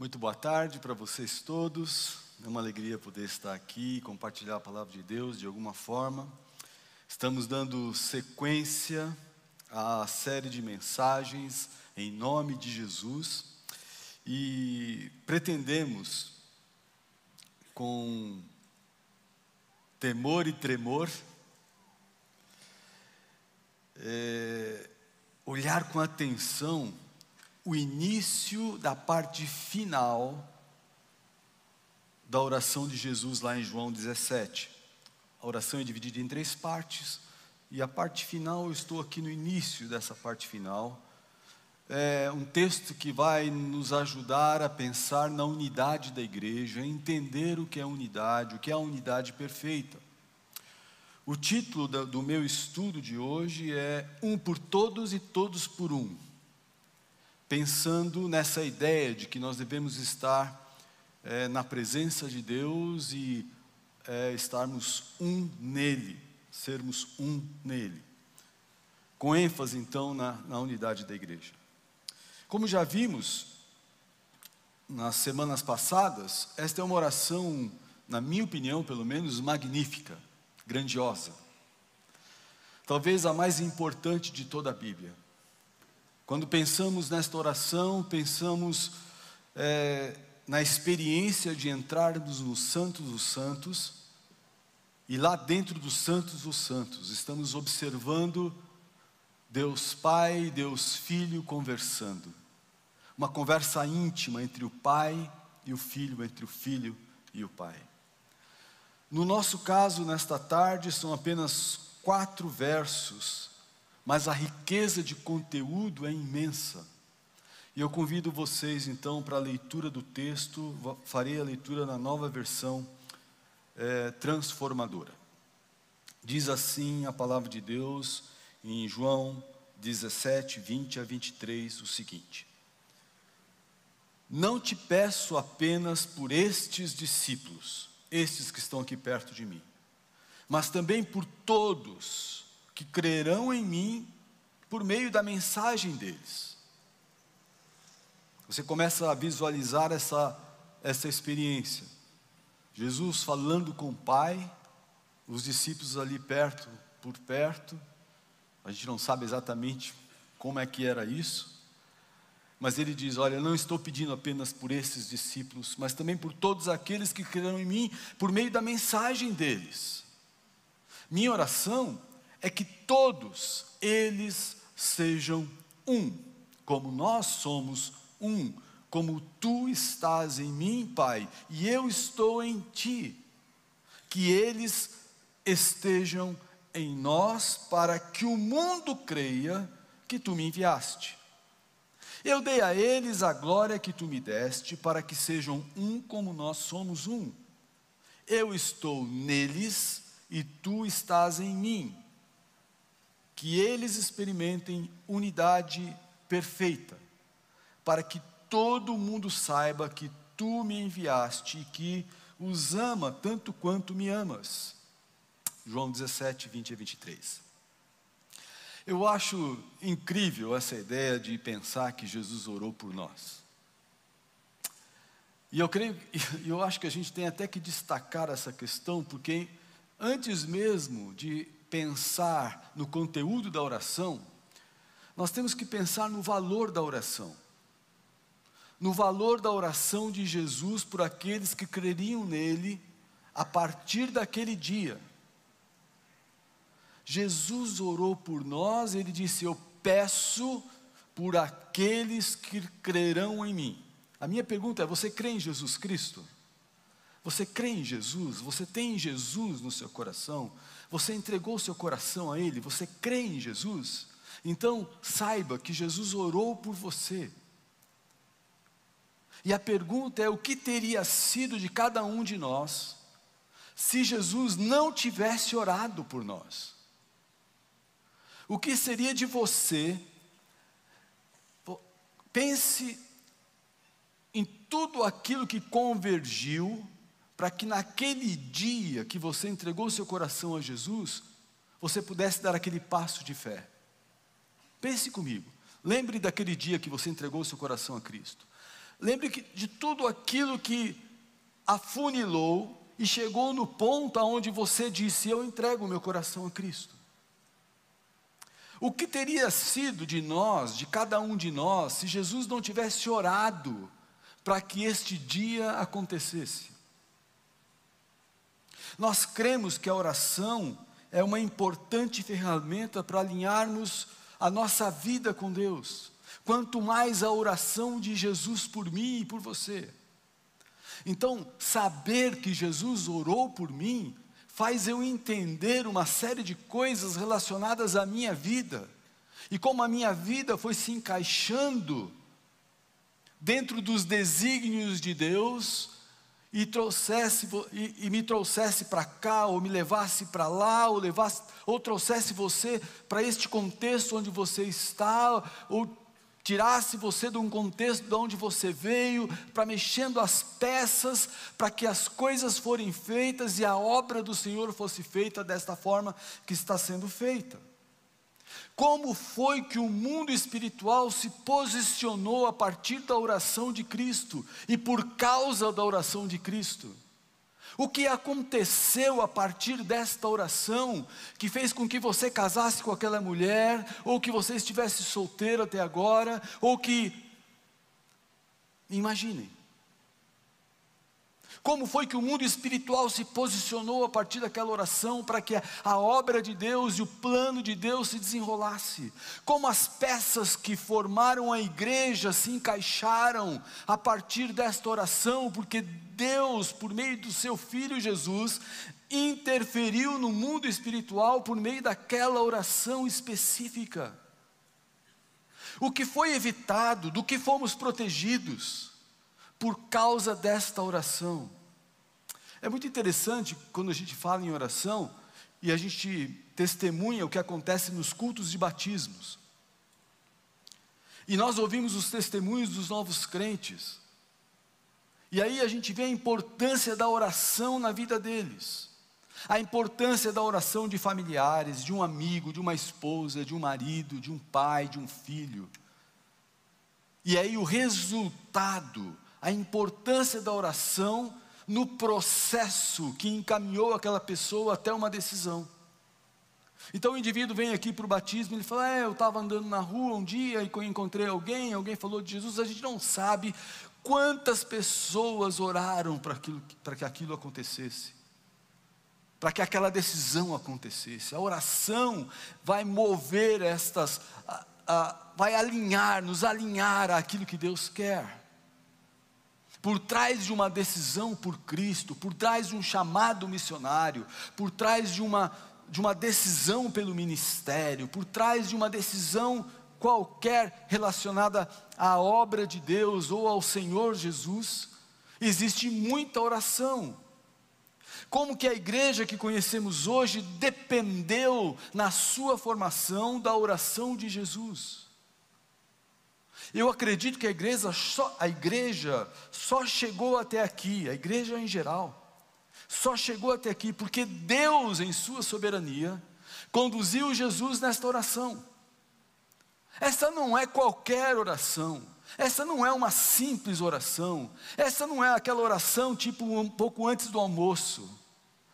Muito boa tarde para vocês todos. É uma alegria poder estar aqui e compartilhar a palavra de Deus de alguma forma. Estamos dando sequência à série de mensagens em nome de Jesus e pretendemos, com temor e tremor, é, olhar com atenção o início da parte final da oração de Jesus lá em João 17. A oração é dividida em três partes, e a parte final, eu estou aqui no início dessa parte final. É um texto que vai nos ajudar a pensar na unidade da igreja, a entender o que é unidade, o que é a unidade perfeita. O título do meu estudo de hoje é Um por Todos e Todos por Um pensando nessa ideia de que nós devemos estar é, na presença de Deus e é, estarmos um nele, sermos um nele. Com ênfase, então, na, na unidade da igreja. Como já vimos nas semanas passadas, esta é uma oração, na minha opinião, pelo menos, magnífica, grandiosa. Talvez a mais importante de toda a Bíblia. Quando pensamos nesta oração, pensamos é, na experiência de entrarmos no Santos dos Santos, e lá dentro dos Santos dos Santos, estamos observando Deus Pai Deus Filho conversando. Uma conversa íntima entre o Pai e o Filho, entre o Filho e o Pai. No nosso caso, nesta tarde, são apenas quatro versos mas a riqueza de conteúdo é imensa. E eu convido vocês então para a leitura do texto, farei a leitura na nova versão é, transformadora. Diz assim a palavra de Deus em João 17, 20 a 23, o seguinte: Não te peço apenas por estes discípulos, estes que estão aqui perto de mim, mas também por todos que crerão em mim por meio da mensagem deles. Você começa a visualizar essa, essa experiência. Jesus falando com o Pai, os discípulos ali perto, por perto. A gente não sabe exatamente como é que era isso. Mas ele diz: Olha, eu não estou pedindo apenas por esses discípulos, mas também por todos aqueles que crerão em mim, por meio da mensagem deles. Minha oração é que todos eles sejam um, como nós somos um, como tu estás em mim, Pai, e eu estou em ti. Que eles estejam em nós, para que o mundo creia que tu me enviaste. Eu dei a eles a glória que tu me deste, para que sejam um como nós somos um. Eu estou neles e tu estás em mim que eles experimentem unidade perfeita, para que todo mundo saiba que tu me enviaste e que os ama tanto quanto me amas. João 17, 20 e 23. Eu acho incrível essa ideia de pensar que Jesus orou por nós. E eu creio, eu acho que a gente tem até que destacar essa questão, porque antes mesmo de pensar no conteúdo da oração, nós temos que pensar no valor da oração. No valor da oração de Jesus por aqueles que creriam nele a partir daquele dia. Jesus orou por nós, ele disse: Eu peço por aqueles que crerão em mim. A minha pergunta é: você crê em Jesus Cristo? Você crê em Jesus? Você tem Jesus no seu coração? Você entregou seu coração a Ele? Você crê em Jesus? Então, saiba que Jesus orou por você. E a pergunta é: o que teria sido de cada um de nós se Jesus não tivesse orado por nós? O que seria de você? Pense em tudo aquilo que convergiu para que naquele dia que você entregou seu coração a Jesus, você pudesse dar aquele passo de fé. Pense comigo. Lembre daquele dia que você entregou seu coração a Cristo. Lembre de tudo aquilo que afunilou e chegou no ponto aonde você disse: Eu entrego meu coração a Cristo. O que teria sido de nós, de cada um de nós, se Jesus não tivesse orado para que este dia acontecesse? Nós cremos que a oração é uma importante ferramenta para alinharmos a nossa vida com Deus. Quanto mais a oração de Jesus por mim e por você. Então, saber que Jesus orou por mim faz eu entender uma série de coisas relacionadas à minha vida e como a minha vida foi se encaixando dentro dos desígnios de Deus e trouxesse e, e me trouxesse para cá ou me levasse para lá ou levasse ou trouxesse você para este contexto onde você está ou tirasse você de um contexto de onde você veio, para mexendo as peças, para que as coisas forem feitas e a obra do Senhor fosse feita desta forma que está sendo feita. Como foi que o mundo espiritual se posicionou a partir da oração de Cristo e por causa da oração de Cristo? O que aconteceu a partir desta oração que fez com que você casasse com aquela mulher, ou que você estivesse solteiro até agora, ou que. Imaginem, como foi que o mundo espiritual se posicionou a partir daquela oração para que a obra de Deus e o plano de Deus se desenrolasse? Como as peças que formaram a igreja se encaixaram a partir desta oração, porque Deus, por meio do seu filho Jesus, interferiu no mundo espiritual por meio daquela oração específica. O que foi evitado, do que fomos protegidos, por causa desta oração. É muito interessante quando a gente fala em oração e a gente testemunha o que acontece nos cultos de batismos. E nós ouvimos os testemunhos dos novos crentes. E aí a gente vê a importância da oração na vida deles. A importância da oração de familiares, de um amigo, de uma esposa, de um marido, de um pai, de um filho. E aí o resultado a importância da oração no processo que encaminhou aquela pessoa até uma decisão. Então o indivíduo vem aqui para o batismo, ele fala: é, eu estava andando na rua um dia e encontrei alguém, alguém falou de Jesus, a gente não sabe quantas pessoas oraram para, aquilo, que aquilo acontecesse, para que aquela decisão acontecesse. A oração vai mover estas, a, a, vai alinhar, nos alinhar àquilo que Deus quer por trás de uma decisão por Cristo, por trás de um chamado missionário, por trás de uma, de uma decisão pelo ministério, por trás de uma decisão qualquer relacionada à obra de Deus ou ao Senhor Jesus, existe muita oração. Como que a igreja que conhecemos hoje dependeu na sua formação da oração de Jesus. Eu acredito que a igreja, só, a igreja só chegou até aqui, a igreja em geral, só chegou até aqui porque Deus, em Sua soberania, conduziu Jesus nesta oração. Essa não é qualquer oração, essa não é uma simples oração, essa não é aquela oração tipo um pouco antes do almoço.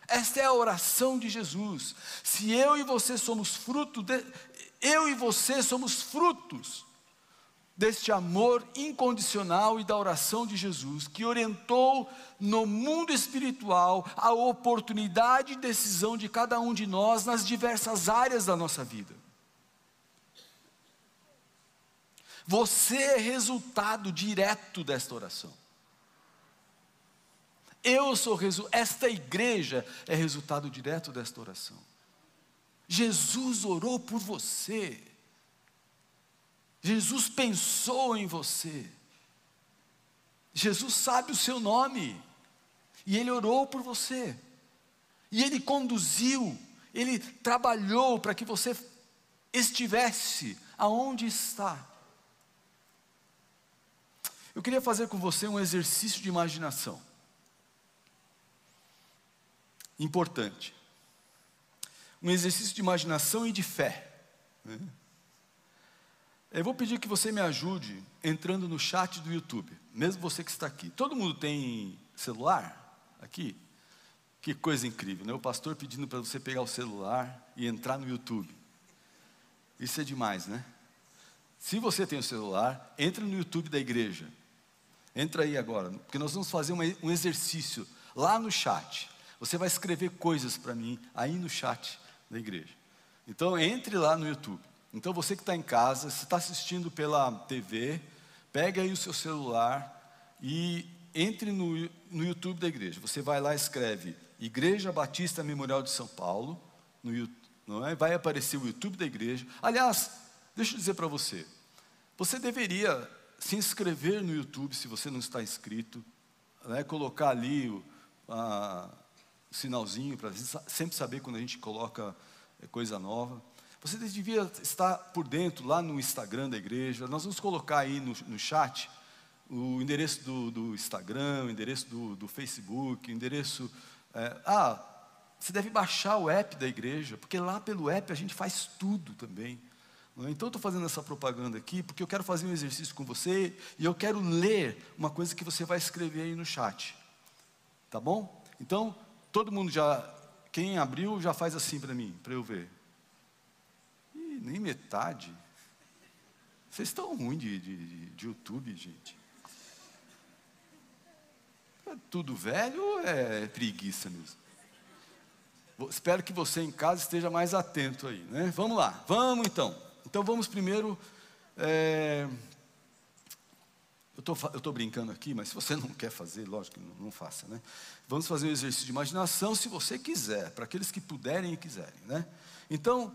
Esta é a oração de Jesus. Se eu e você somos fruto, de, eu e você somos frutos deste amor incondicional e da oração de Jesus, que orientou no mundo espiritual a oportunidade e decisão de cada um de nós nas diversas áreas da nossa vida. Você é resultado direto desta oração. Eu sou esta igreja é resultado direto desta oração. Jesus orou por você. Jesus pensou em você. Jesus sabe o seu nome. E Ele orou por você. E Ele conduziu, Ele trabalhou para que você estivesse aonde está. Eu queria fazer com você um exercício de imaginação. Importante. Um exercício de imaginação e de fé. Né? Eu vou pedir que você me ajude entrando no chat do YouTube. mesmo você que está aqui. Todo mundo tem celular aqui? Que coisa incrível, né? O pastor pedindo para você pegar o celular e entrar no YouTube. Isso é demais, né? Se você tem o celular, entre no YouTube da igreja. Entra aí agora, porque nós vamos fazer um exercício lá no chat. Você vai escrever coisas para mim aí no chat da igreja. Então entre lá no YouTube. Então você que está em casa, se está assistindo pela TV, pegue aí o seu celular e entre no, no YouTube da igreja. Você vai lá e escreve Igreja Batista Memorial de São Paulo, no não é? Vai aparecer o YouTube da igreja. Aliás, deixa eu dizer para você, você deveria se inscrever no YouTube se você não está inscrito, né? colocar ali o, a, sinalzinho para sempre saber quando a gente coloca é, coisa nova. Você devia estar por dentro lá no Instagram da igreja. Nós vamos colocar aí no, no chat o endereço do, do Instagram, o endereço do, do Facebook, o endereço. É, ah, você deve baixar o app da igreja, porque lá pelo app a gente faz tudo também. É? Então, estou fazendo essa propaganda aqui porque eu quero fazer um exercício com você e eu quero ler uma coisa que você vai escrever aí no chat. Tá bom? Então, todo mundo já, quem abriu, já faz assim para mim, para eu ver. Nem metade. Vocês estão ruins de, de, de YouTube, gente. É tudo velho ou é preguiça mesmo? Espero que você em casa esteja mais atento aí, né? Vamos lá, vamos então. Então vamos primeiro. É, eu estou brincando aqui, mas se você não quer fazer, lógico que não, não, faça, né? Vamos fazer um exercício de imaginação se você quiser, para aqueles que puderem e quiserem, né? Então,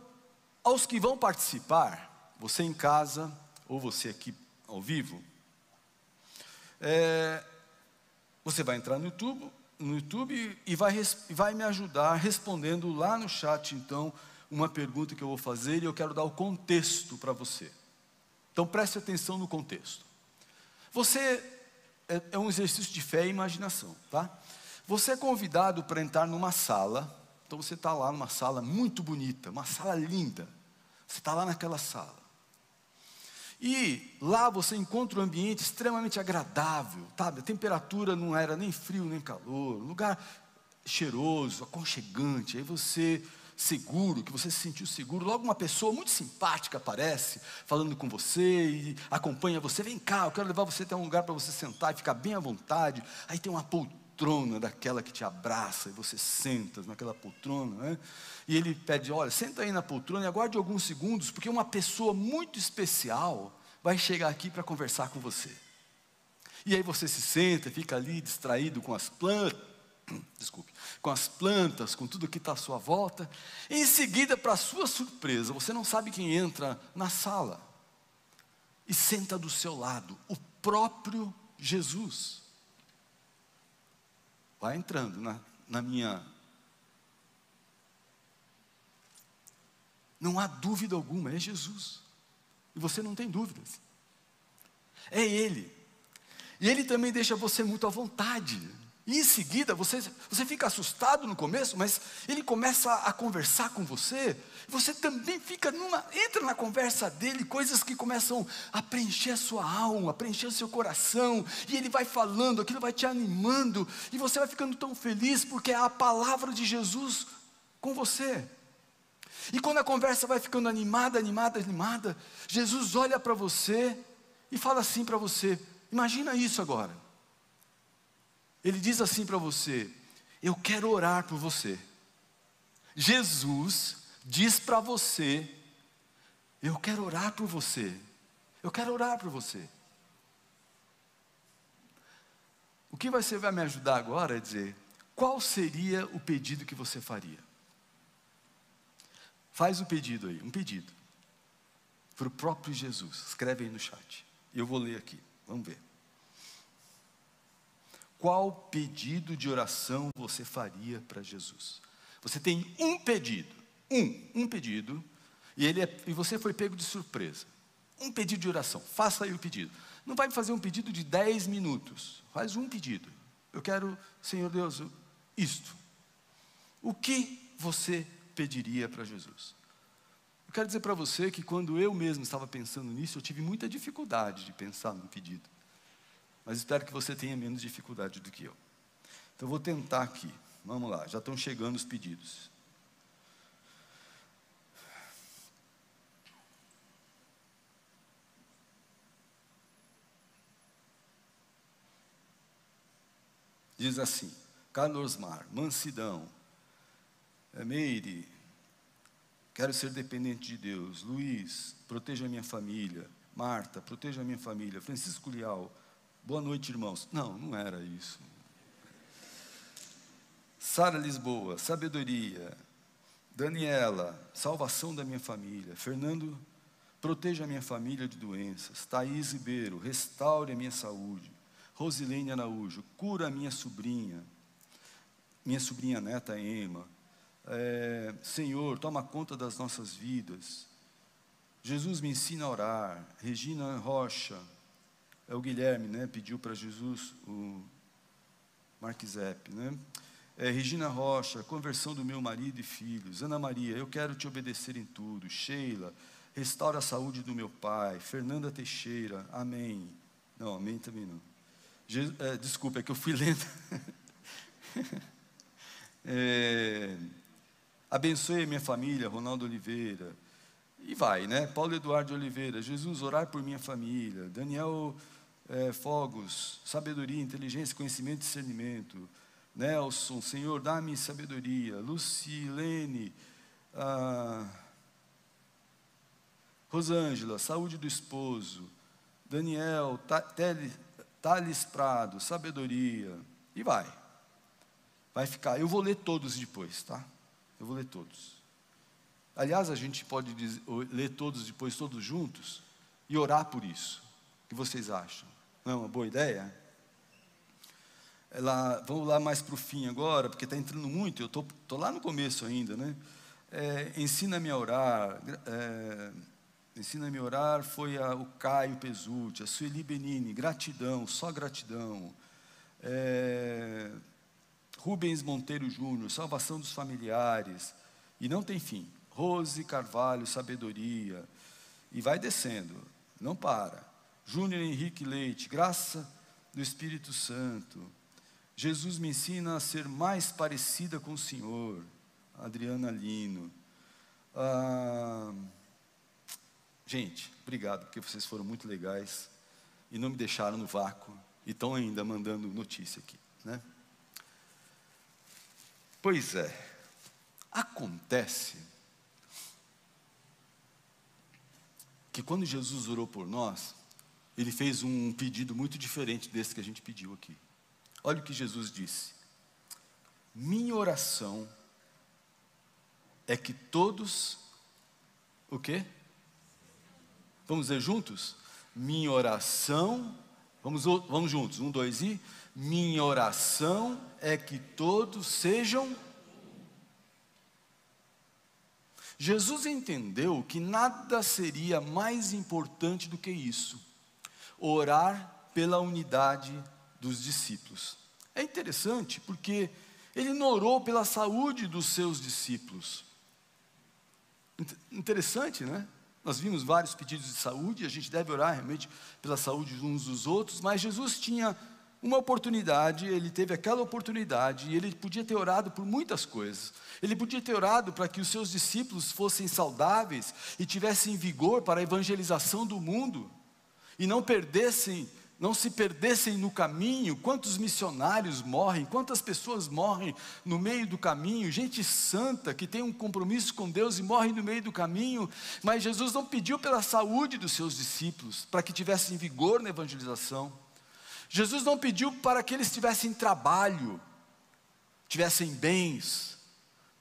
aos que vão participar, você em casa ou você aqui ao vivo, é, você vai entrar no YouTube, no YouTube e vai, vai me ajudar respondendo lá no chat, então, uma pergunta que eu vou fazer e eu quero dar o contexto para você. Então preste atenção no contexto. Você é, é um exercício de fé e imaginação, tá? Você é convidado para entrar numa sala. Então você está lá numa sala muito bonita, uma sala linda. Você está lá naquela sala. E lá você encontra um ambiente extremamente agradável, sabe? A temperatura não era nem frio nem calor, um lugar cheiroso, aconchegante. Aí você seguro, que você se sentiu seguro, logo uma pessoa muito simpática aparece, falando com você e acompanha você, vem cá, eu quero levar você até um lugar para você sentar e ficar bem à vontade. Aí tem uma poltrona daquela que te abraça e você senta naquela poltrona, né? E ele pede, olha, senta aí na poltrona e aguarde alguns segundos, porque uma pessoa muito especial vai chegar aqui para conversar com você. E aí você se senta, fica ali distraído com as plantas, desculpe, com as plantas, com tudo que está à sua volta. Em seguida, para sua surpresa, você não sabe quem entra na sala e senta do seu lado, o próprio Jesus. Vai entrando na, na minha. Não há dúvida alguma, é Jesus. E você não tem dúvidas. É Ele. E Ele também deixa você muito à vontade. E em seguida, você, você fica assustado no começo, mas ele começa a, conversar com você, você também fica numa, entra na conversa dele, coisas que começam a preencher a sua alma, a preencher o seu coração, e ele vai falando, aquilo vai te animando, e você vai ficando tão feliz, porque é a palavra de Jesus com você. E quando a conversa vai ficando animada, animada, animada, Jesus olha para você e fala assim para você: imagina isso agora. Ele diz assim para você: Eu quero orar por você. Jesus diz para você: Eu quero orar por você. Eu quero orar por você. O que você vai me ajudar agora é dizer: qual seria o pedido que você faria? Faz um pedido aí, um pedido. Para o próprio Jesus. Escreve aí no chat. Eu vou ler aqui. Vamos ver. Qual pedido de oração você faria para Jesus? Você tem um pedido, um, um pedido, e, ele é, e você foi pego de surpresa. Um pedido de oração, faça aí o pedido. Não vai fazer um pedido de 10 minutos, faz um pedido. Eu quero, Senhor Deus, isto. O que você pediria para Jesus? Eu quero dizer para você que quando eu mesmo estava pensando nisso, eu tive muita dificuldade de pensar num pedido. Mas espero que você tenha menos dificuldade do que eu. Então, vou tentar aqui. Vamos lá, já estão chegando os pedidos. Diz assim: Carlos Mar, mansidão. É, Meire, quero ser dependente de Deus. Luiz, proteja a minha família. Marta, proteja a minha família. Francisco Lial, boa noite, irmãos. Não, não era isso. Sara Lisboa, sabedoria. Daniela, salvação da minha família. Fernando, proteja a minha família de doenças. Thaís Ribeiro, restaure a minha saúde. Rosilene Araújo, cura a minha sobrinha, minha sobrinha neta Ema. É, Senhor, toma conta das nossas vidas. Jesus me ensina a orar. Regina Rocha, é o Guilherme, né? Pediu para Jesus o Marquisep, né? É, Regina Rocha, conversão do meu marido e filhos. Ana Maria, eu quero te obedecer em tudo. Sheila, restaura a saúde do meu pai. Fernanda Teixeira, amém. Não, amém também não. Jesus, é, desculpa, é que eu fui lendo. é, abençoe a minha família, Ronaldo Oliveira. E vai, né? Paulo Eduardo Oliveira, Jesus, orar por minha família. Daniel é, Fogos, sabedoria, inteligência, conhecimento e discernimento. Nelson, Senhor, dá-me sabedoria. Lucilene, ah, Rosângela, saúde do esposo. Daniel, Thales Prado, sabedoria, e vai. Vai ficar. Eu vou ler todos depois, tá? Eu vou ler todos. Aliás, a gente pode dizer, ler todos depois, todos juntos, e orar por isso. O que vocês acham? Não é uma boa ideia? Ela, vamos lá mais para o fim agora, porque está entrando muito, eu estou lá no começo ainda, né? É, Ensina-me a orar. É, Ensina-me a orar foi a, o Caio Pesutti, a Sueli Benini, gratidão, só gratidão. É, Rubens Monteiro Júnior, salvação dos familiares. E não tem fim. Rose Carvalho, sabedoria. E vai descendo, não para. Júnior Henrique Leite, graça do Espírito Santo. Jesus me ensina a ser mais parecida com o Senhor. Adriana Lino. Ah, Gente, obrigado, porque vocês foram muito legais e não me deixaram no vácuo e estão ainda mandando notícia aqui, né? Pois é, acontece que quando Jesus orou por nós, ele fez um pedido muito diferente desse que a gente pediu aqui. Olha o que Jesus disse: Minha oração é que todos o quê? Vamos dizer juntos? Minha oração, vamos, vamos juntos, um, dois e. Minha oração é que todos sejam. Jesus entendeu que nada seria mais importante do que isso, orar pela unidade dos discípulos. É interessante porque ele não orou pela saúde dos seus discípulos. Interessante, né? Nós vimos vários pedidos de saúde, a gente deve orar realmente pela saúde uns dos outros, mas Jesus tinha uma oportunidade, ele teve aquela oportunidade, e ele podia ter orado por muitas coisas. Ele podia ter orado para que os seus discípulos fossem saudáveis e tivessem vigor para a evangelização do mundo, e não perdessem não se perdessem no caminho, quantos missionários morrem, quantas pessoas morrem no meio do caminho, gente santa que tem um compromisso com Deus e morre no meio do caminho, mas Jesus não pediu pela saúde dos seus discípulos, para que tivessem vigor na evangelização. Jesus não pediu para que eles tivessem trabalho, tivessem bens,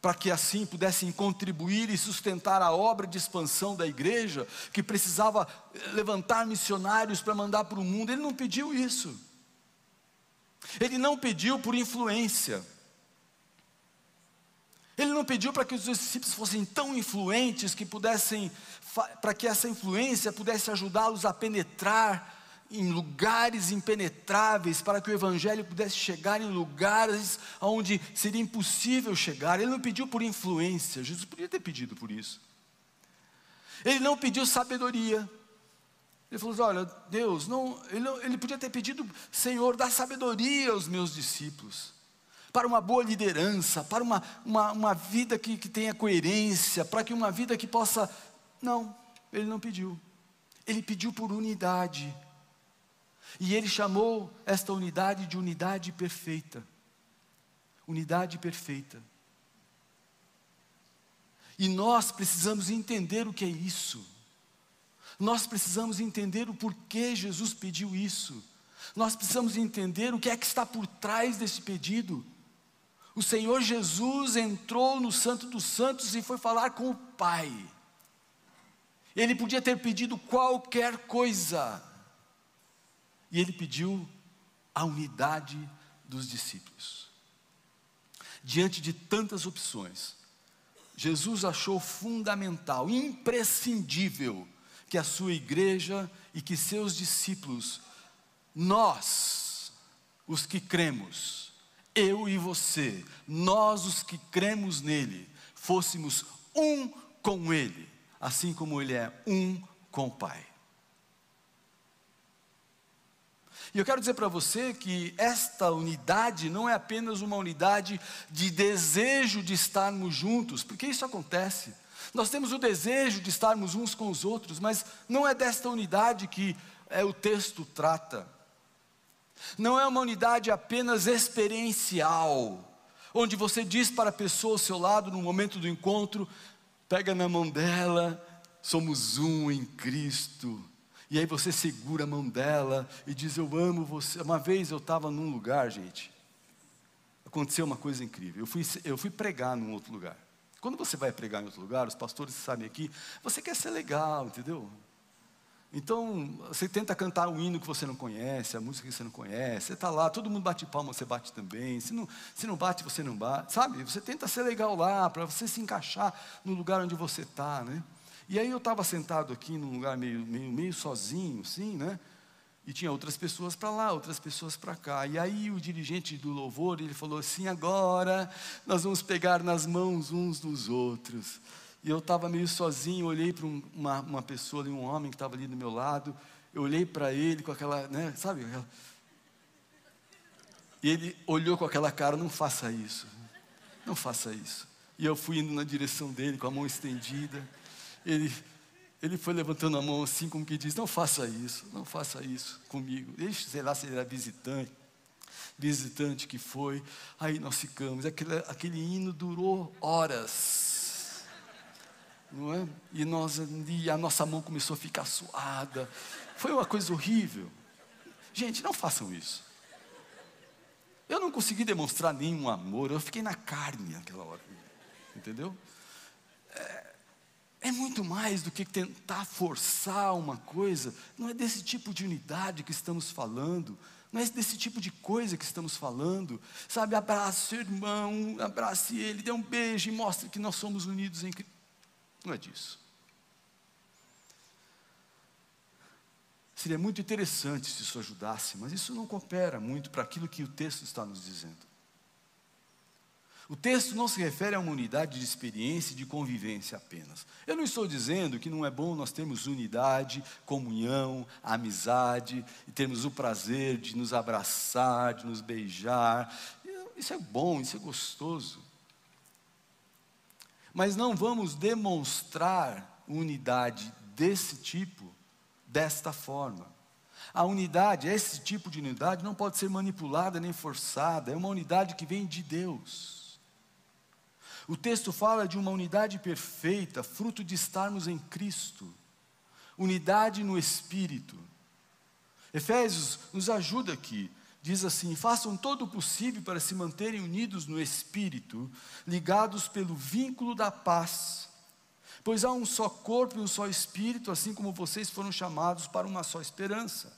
para que assim pudessem contribuir e sustentar a obra de expansão da igreja, que precisava levantar missionários para mandar para o mundo. Ele não pediu isso. Ele não pediu por influência. Ele não pediu para que os discípulos fossem tão influentes que pudessem, para que essa influência pudesse ajudá-los a penetrar em lugares impenetráveis para que o Evangelho pudesse chegar em lugares onde seria impossível chegar. Ele não pediu por influência, Jesus podia ter pedido por isso. Ele não pediu sabedoria, Ele falou assim: olha, Deus, não, ele, ele podia ter pedido, Senhor, dá sabedoria aos meus discípulos, para uma boa liderança, para uma, uma, uma vida que, que tenha coerência, para que uma vida que possa. Não, ele não pediu. Ele pediu por unidade. E ele chamou esta unidade de unidade perfeita. Unidade perfeita. E nós precisamos entender o que é isso. Nós precisamos entender o porquê Jesus pediu isso. Nós precisamos entender o que é que está por trás desse pedido. O Senhor Jesus entrou no Santo dos Santos e foi falar com o Pai. Ele podia ter pedido qualquer coisa. E ele pediu a unidade dos discípulos. Diante de tantas opções, Jesus achou fundamental, imprescindível, que a sua igreja e que seus discípulos, nós, os que cremos, eu e você, nós os que cremos nele, fôssemos um com ele, assim como ele é um com o Pai. E eu quero dizer para você que esta unidade não é apenas uma unidade de desejo de estarmos juntos, porque isso acontece. Nós temos o desejo de estarmos uns com os outros, mas não é desta unidade que é, o texto trata. Não é uma unidade apenas experiencial, onde você diz para a pessoa ao seu lado, no momento do encontro, pega na mão dela, somos um em Cristo. E aí você segura a mão dela e diz: Eu amo você. Uma vez eu estava num lugar, gente, aconteceu uma coisa incrível. Eu fui, eu fui pregar num outro lugar. Quando você vai pregar em outro lugar, os pastores sabem aqui, você quer ser legal, entendeu? Então, você tenta cantar um hino que você não conhece, a música que você não conhece, você está lá, todo mundo bate palma, você bate também. Se não, se não bate, você não bate, sabe? Você tenta ser legal lá, para você se encaixar no lugar onde você está, né? E aí eu estava sentado aqui num lugar meio, meio, meio sozinho, assim, né? E tinha outras pessoas para lá, outras pessoas para cá. E aí o dirigente do louvor, ele falou assim: agora nós vamos pegar nas mãos uns dos outros. E eu estava meio sozinho, olhei para um, uma, uma pessoa ali, um homem que estava ali do meu lado. Eu olhei para ele com aquela, né, sabe? E ele olhou com aquela cara: não faça isso, não faça isso. E eu fui indo na direção dele com a mão estendida. Ele ele foi levantando a mão assim, como que diz: Não faça isso, não faça isso comigo. Deixe, sei lá, se ele era visitante, visitante que foi. Aí nós ficamos. Aquele, aquele hino durou horas. Não é? E, nós, e a nossa mão começou a ficar suada. Foi uma coisa horrível. Gente, não façam isso. Eu não consegui demonstrar nenhum amor, eu fiquei na carne naquela hora. Entendeu? É, é muito mais do que tentar forçar uma coisa, não é desse tipo de unidade que estamos falando, não é desse tipo de coisa que estamos falando, sabe? Abrace seu irmão, abrace ele, dê um beijo e mostre que nós somos unidos em Cristo. Não é disso. Seria muito interessante se isso ajudasse, mas isso não coopera muito para aquilo que o texto está nos dizendo. O texto não se refere a uma unidade de experiência e de convivência apenas. Eu não estou dizendo que não é bom nós termos unidade, comunhão, amizade, e termos o prazer de nos abraçar, de nos beijar. Isso é bom, isso é gostoso. Mas não vamos demonstrar unidade desse tipo, desta forma. A unidade, esse tipo de unidade, não pode ser manipulada nem forçada, é uma unidade que vem de Deus. O texto fala de uma unidade perfeita, fruto de estarmos em Cristo, unidade no Espírito. Efésios nos ajuda aqui, diz assim: façam todo o possível para se manterem unidos no Espírito, ligados pelo vínculo da paz. Pois há um só corpo e um só Espírito, assim como vocês foram chamados para uma só esperança.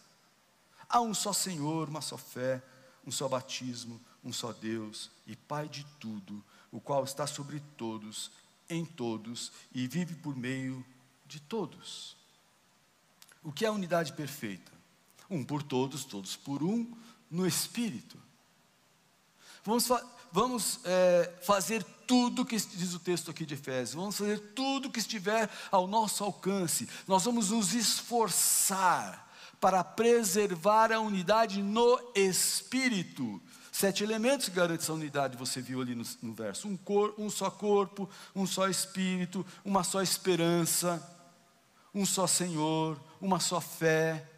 Há um só Senhor, uma só fé, um só batismo, um só Deus e Pai de tudo o qual está sobre todos, em todos e vive por meio de todos. O que é a unidade perfeita? Um por todos, todos por um, no Espírito. Vamos, fa vamos é, fazer tudo que diz o texto aqui de Efésios, vamos fazer tudo que estiver ao nosso alcance, nós vamos nos esforçar para preservar a unidade no espírito. Sete elementos que garantem essa unidade, você viu ali no, no verso: um, cor, um só corpo, um só espírito, uma só esperança, um só Senhor, uma só fé,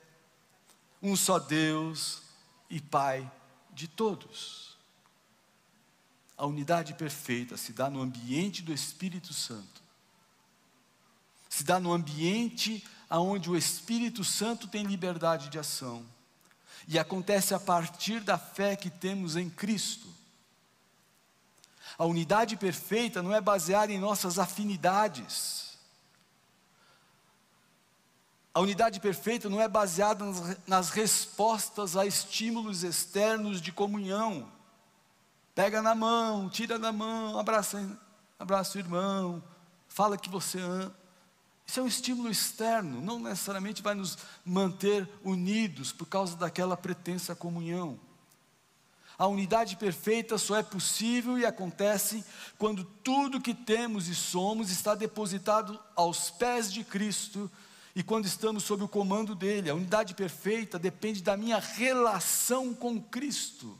um só Deus e Pai de todos. A unidade perfeita se dá no ambiente do Espírito Santo, se dá no ambiente aonde o Espírito Santo tem liberdade de ação. E acontece a partir da fé que temos em Cristo. A unidade perfeita não é baseada em nossas afinidades. A unidade perfeita não é baseada nas respostas a estímulos externos de comunhão. Pega na mão, tira da mão, abraça, abraça o irmão, fala que você ama. Isso é um estímulo externo, não necessariamente vai nos manter unidos por causa daquela pretensa comunhão. A unidade perfeita só é possível e acontece quando tudo que temos e somos está depositado aos pés de Cristo e quando estamos sob o comando dele. A unidade perfeita depende da minha relação com Cristo.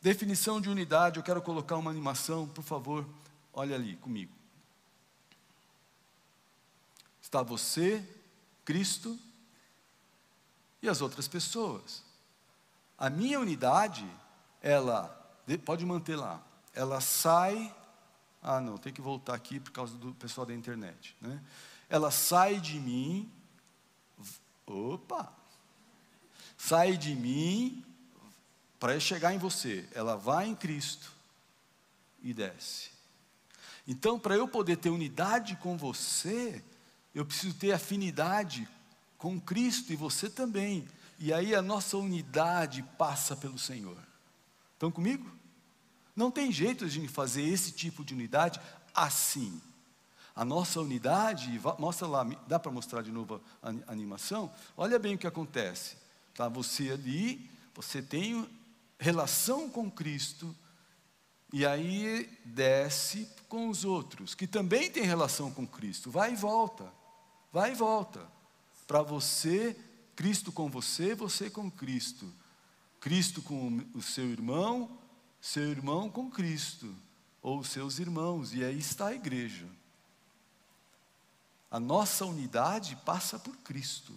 Definição de unidade, eu quero colocar uma animação, por favor, olha ali comigo. Está você, Cristo e as outras pessoas. A minha unidade, ela, pode manter lá, ela sai. Ah, não, tem que voltar aqui por causa do pessoal da internet. Né? Ela sai de mim. Opa! Sai de mim para chegar em você. Ela vai em Cristo e desce. Então, para eu poder ter unidade com você, eu preciso ter afinidade com Cristo e você também. E aí a nossa unidade passa pelo Senhor. Estão comigo? Não tem jeito de fazer esse tipo de unidade assim. A nossa unidade, mostra lá, dá para mostrar de novo a animação? Olha bem o que acontece. Tá você ali, você tem relação com Cristo, e aí desce com os outros, que também têm relação com Cristo, vai e volta. Vai e volta. Para você, Cristo com você, você com Cristo. Cristo com o seu irmão, seu irmão com Cristo, ou seus irmãos, e aí está a igreja. A nossa unidade passa por Cristo.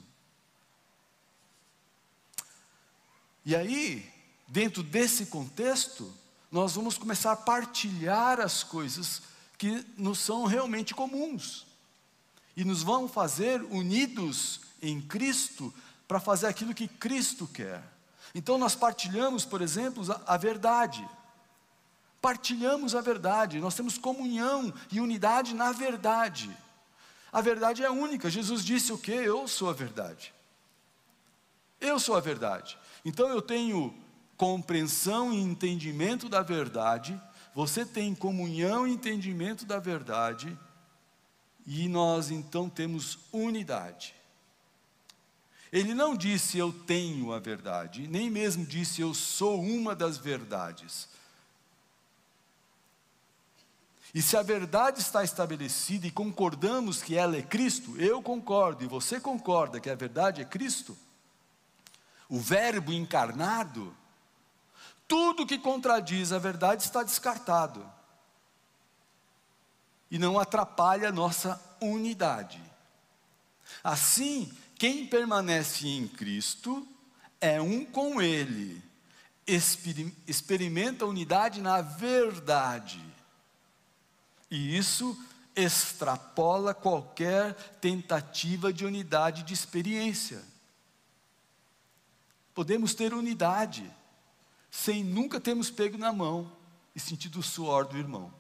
E aí, dentro desse contexto, nós vamos começar a partilhar as coisas que nos são realmente comuns e nos vão fazer unidos em Cristo para fazer aquilo que Cristo quer. Então nós partilhamos, por exemplo, a, a verdade. Partilhamos a verdade, nós temos comunhão e unidade na verdade. A verdade é única. Jesus disse o que? Eu sou a verdade. Eu sou a verdade. Então eu tenho compreensão e entendimento da verdade, você tem comunhão e entendimento da verdade, e nós então temos unidade. Ele não disse eu tenho a verdade, nem mesmo disse eu sou uma das verdades. E se a verdade está estabelecida e concordamos que ela é Cristo, eu concordo e você concorda que a verdade é Cristo, o Verbo encarnado, tudo que contradiz a verdade está descartado e não atrapalha a nossa unidade. Assim, quem permanece em Cristo é um com Ele, experimenta unidade na verdade, e isso extrapola qualquer tentativa de unidade de experiência. Podemos ter unidade, sem nunca termos pego na mão e sentido o suor do irmão.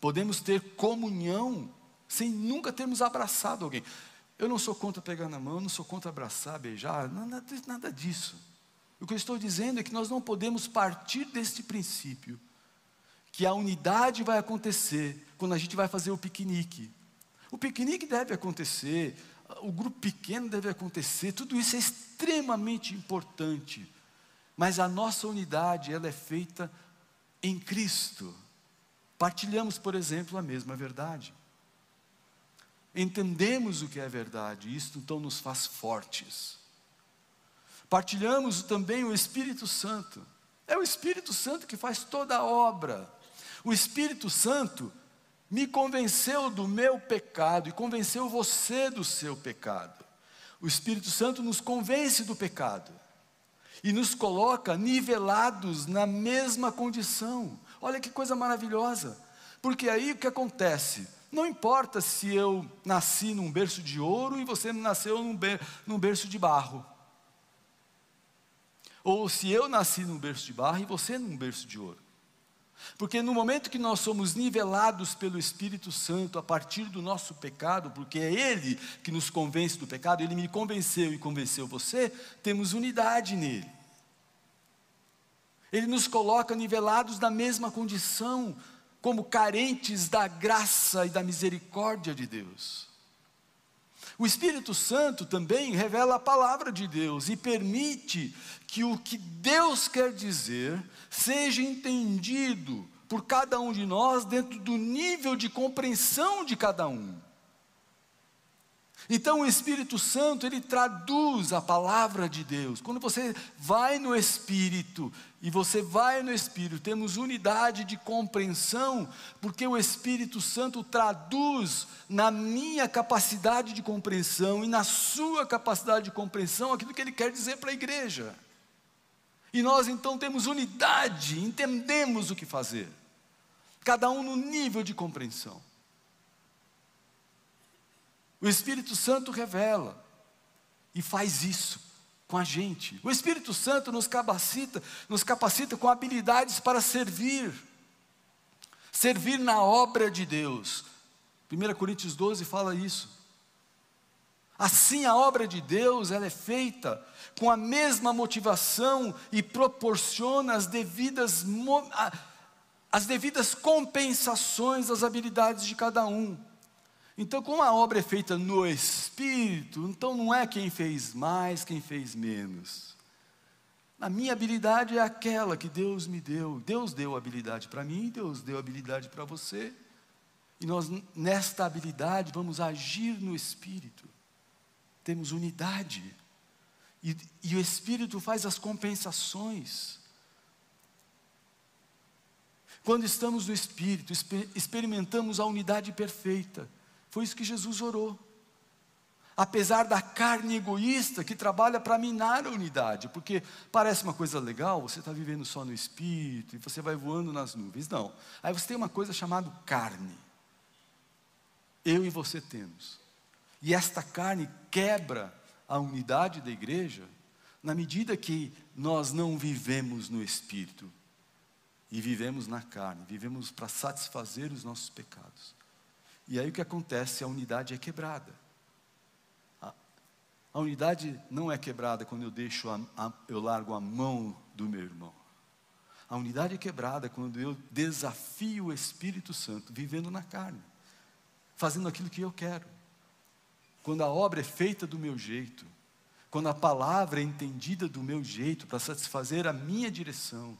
Podemos ter comunhão sem nunca termos abraçado alguém. Eu não sou contra pegar na mão, não sou contra abraçar, beijar, nada, nada disso. O que eu estou dizendo é que nós não podemos partir deste princípio, que a unidade vai acontecer quando a gente vai fazer o piquenique. O piquenique deve acontecer, o grupo pequeno deve acontecer, tudo isso é extremamente importante. Mas a nossa unidade, ela é feita em Cristo. Partilhamos, por exemplo, a mesma verdade. Entendemos o que é verdade, isto então nos faz fortes. Partilhamos também o Espírito Santo. É o Espírito Santo que faz toda a obra. O Espírito Santo me convenceu do meu pecado e convenceu você do seu pecado. O Espírito Santo nos convence do pecado e nos coloca nivelados na mesma condição. Olha que coisa maravilhosa, porque aí o que acontece? Não importa se eu nasci num berço de ouro e você nasceu num, ber num berço de barro. Ou se eu nasci num berço de barro e você num berço de ouro. Porque no momento que nós somos nivelados pelo Espírito Santo a partir do nosso pecado, porque é Ele que nos convence do pecado, Ele me convenceu e convenceu você, temos unidade nele. Ele nos coloca nivelados na mesma condição, como carentes da graça e da misericórdia de Deus. O Espírito Santo também revela a palavra de Deus e permite que o que Deus quer dizer seja entendido por cada um de nós dentro do nível de compreensão de cada um. Então o Espírito Santo, ele traduz a palavra de Deus. Quando você vai no Espírito, e você vai no Espírito, temos unidade de compreensão, porque o Espírito Santo traduz na minha capacidade de compreensão e na sua capacidade de compreensão aquilo que ele quer dizer para a igreja. E nós então temos unidade, entendemos o que fazer, cada um no nível de compreensão. O Espírito Santo revela e faz isso com a gente. O Espírito Santo nos capacita, nos capacita com habilidades para servir. Servir na obra de Deus. 1 Coríntios 12 fala isso. Assim a obra de Deus, ela é feita com a mesma motivação e proporciona as devidas as devidas compensações às habilidades de cada um. Então, como a obra é feita no Espírito, então não é quem fez mais, quem fez menos. A minha habilidade é aquela que Deus me deu. Deus deu habilidade para mim, Deus deu habilidade para você. E nós, nesta habilidade, vamos agir no Espírito. Temos unidade. E, e o Espírito faz as compensações. Quando estamos no Espírito, experimentamos a unidade perfeita. Foi isso que Jesus orou. Apesar da carne egoísta que trabalha para minar a unidade, porque parece uma coisa legal, você está vivendo só no espírito e você vai voando nas nuvens. Não. Aí você tem uma coisa chamada carne. Eu e você temos. E esta carne quebra a unidade da igreja na medida que nós não vivemos no espírito e vivemos na carne, vivemos para satisfazer os nossos pecados. E aí o que acontece? A unidade é quebrada. A, a unidade não é quebrada quando eu deixo, a, a, eu largo a mão do meu irmão. A unidade é quebrada quando eu desafio o Espírito Santo, vivendo na carne, fazendo aquilo que eu quero. Quando a obra é feita do meu jeito, quando a palavra é entendida do meu jeito, para satisfazer a minha direção,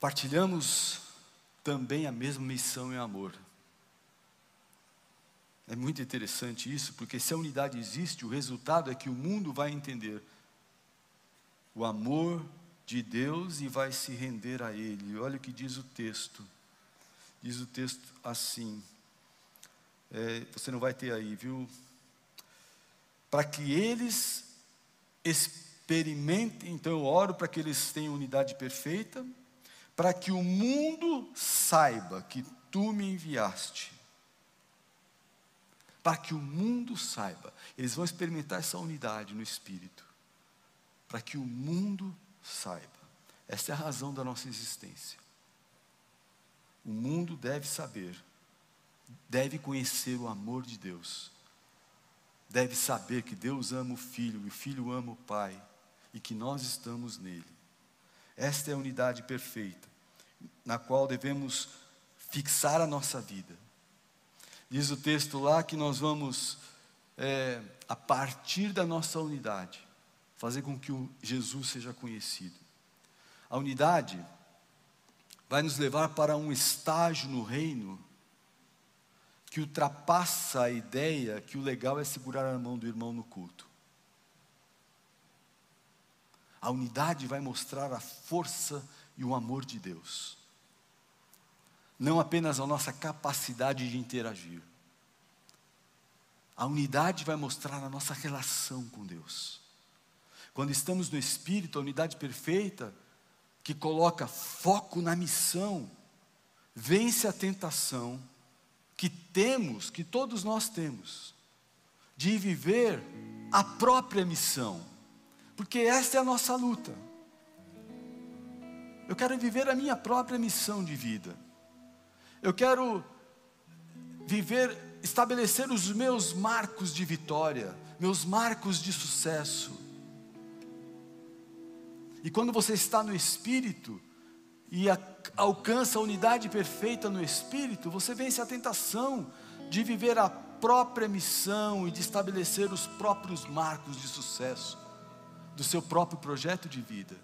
Partilhamos também a mesma missão e amor. É muito interessante isso, porque se a unidade existe, o resultado é que o mundo vai entender o amor de Deus e vai se render a Ele. Olha o que diz o texto. Diz o texto assim. É, você não vai ter aí, viu? Para que eles experimentem, então eu oro para que eles tenham unidade perfeita para que o mundo saiba que tu me enviaste. Para que o mundo saiba, eles vão experimentar essa unidade no espírito. Para que o mundo saiba. Essa é a razão da nossa existência. O mundo deve saber, deve conhecer o amor de Deus, deve saber que Deus ama o Filho e o Filho ama o Pai e que nós estamos nele. Esta é a unidade perfeita na qual devemos fixar a nossa vida. Diz o texto lá que nós vamos, é, a partir da nossa unidade, fazer com que o Jesus seja conhecido. A unidade vai nos levar para um estágio no reino que ultrapassa a ideia que o legal é segurar a mão do irmão no culto. A unidade vai mostrar a força e o amor de Deus. Não apenas a nossa capacidade de interagir. A unidade vai mostrar a nossa relação com Deus. Quando estamos no Espírito, a unidade perfeita, que coloca foco na missão, vence a tentação que temos, que todos nós temos, de viver a própria missão, porque esta é a nossa luta. Eu quero viver a minha própria missão de vida. Eu quero viver, estabelecer os meus marcos de vitória, meus marcos de sucesso. E quando você está no Espírito, e a, alcança a unidade perfeita no espírito, você vence a tentação de viver a própria missão e de estabelecer os próprios marcos de sucesso do seu próprio projeto de vida.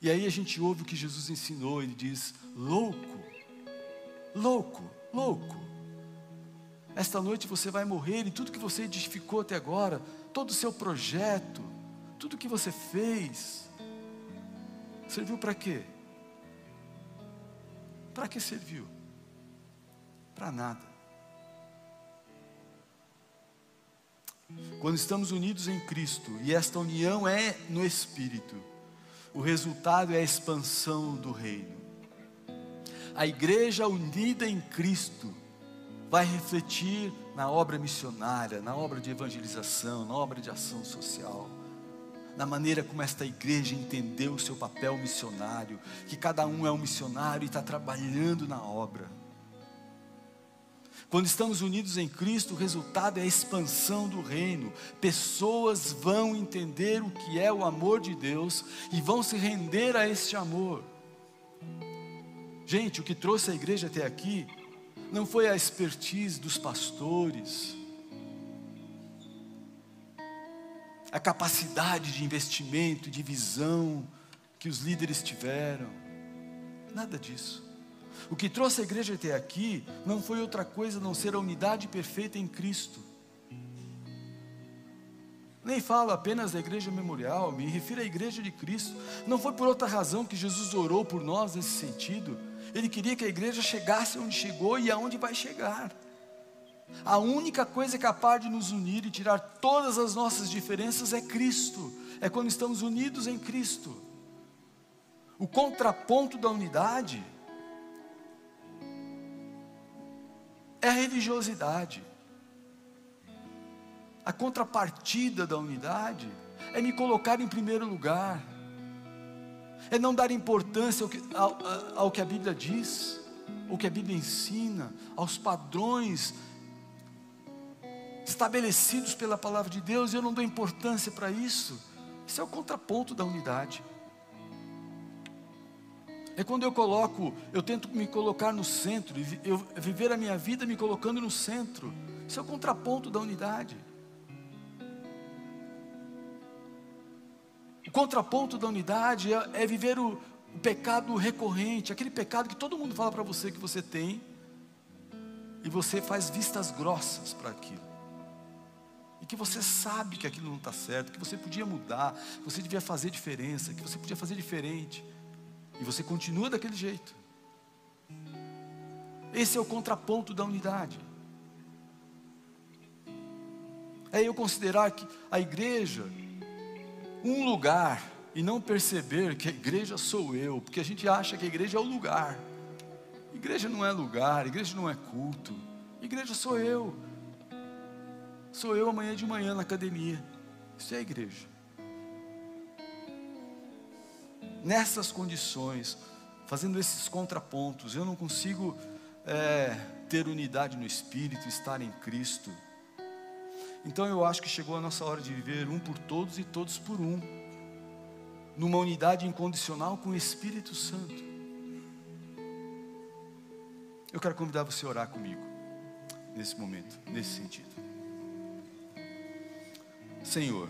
E aí a gente ouve o que Jesus ensinou, ele diz: louco, louco, louco. Esta noite você vai morrer e tudo que você edificou até agora, todo o seu projeto, tudo que você fez, Serviu para quê? Para que serviu? Para nada. Quando estamos unidos em Cristo, e esta união é no Espírito, o resultado é a expansão do reino. A igreja unida em Cristo vai refletir na obra missionária, na obra de evangelização, na obra de ação social na maneira como esta igreja entendeu o seu papel missionário, que cada um é um missionário e está trabalhando na obra. Quando estamos unidos em Cristo, o resultado é a expansão do reino. Pessoas vão entender o que é o amor de Deus e vão se render a este amor. Gente, o que trouxe a igreja até aqui não foi a expertise dos pastores, a capacidade de investimento, de visão que os líderes tiveram. Nada disso. O que trouxe a igreja até aqui não foi outra coisa a não ser a unidade perfeita em Cristo. Nem falo apenas da igreja memorial, me refiro à igreja de Cristo. Não foi por outra razão que Jesus orou por nós nesse sentido. Ele queria que a igreja chegasse onde chegou e aonde vai chegar. A única coisa capaz de nos unir e tirar todas as nossas diferenças é Cristo, é quando estamos unidos em Cristo. O contraponto da unidade é a religiosidade. A contrapartida da unidade é me colocar em primeiro lugar, é não dar importância ao que, ao, ao que a Bíblia diz, o que a Bíblia ensina, aos padrões estabelecidos pela palavra de Deus, e eu não dou importância para isso. Isso é o contraponto da unidade. É quando eu coloco, eu tento me colocar no centro, eu viver a minha vida me colocando no centro. Isso é o contraponto da unidade. O contraponto da unidade é, é viver o, o pecado recorrente, aquele pecado que todo mundo fala para você que você tem, e você faz vistas grossas para aquilo e que você sabe que aquilo não está certo, que você podia mudar, que você devia fazer diferença, que você podia fazer diferente, e você continua daquele jeito. Esse é o contraponto da unidade. É eu considerar que a igreja, um lugar, e não perceber que a igreja sou eu, porque a gente acha que a igreja é o lugar. Igreja não é lugar, igreja não é culto, igreja sou eu sou eu amanhã de manhã na academia. Isso é igreja. Nessas condições, fazendo esses contrapontos, eu não consigo é, ter unidade no Espírito, estar em Cristo. Então eu acho que chegou a nossa hora de viver um por todos e todos por um. numa unidade incondicional com o Espírito Santo. Eu quero convidar você a orar comigo, nesse momento, nesse sentido. Senhor,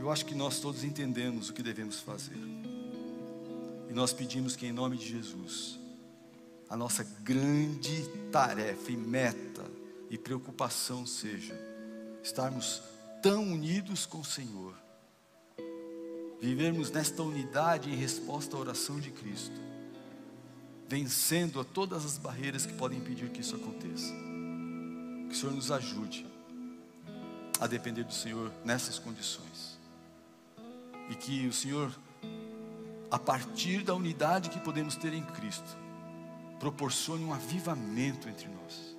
eu acho que nós todos entendemos o que devemos fazer. E nós pedimos que, em nome de Jesus, a nossa grande tarefa e meta e preocupação seja estarmos tão unidos com o Senhor, vivermos nesta unidade em resposta à oração de Cristo, vencendo a todas as barreiras que podem impedir que isso aconteça. Que o Senhor nos ajude a depender do Senhor nessas condições. E que o Senhor, a partir da unidade que podemos ter em Cristo, proporcione um avivamento entre nós.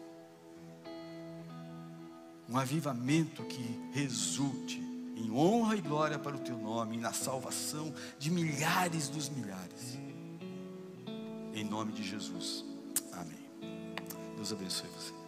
Um avivamento que resulte em honra e glória para o teu nome, e na salvação de milhares dos milhares. Em nome de Jesus. Amém. Deus abençoe você.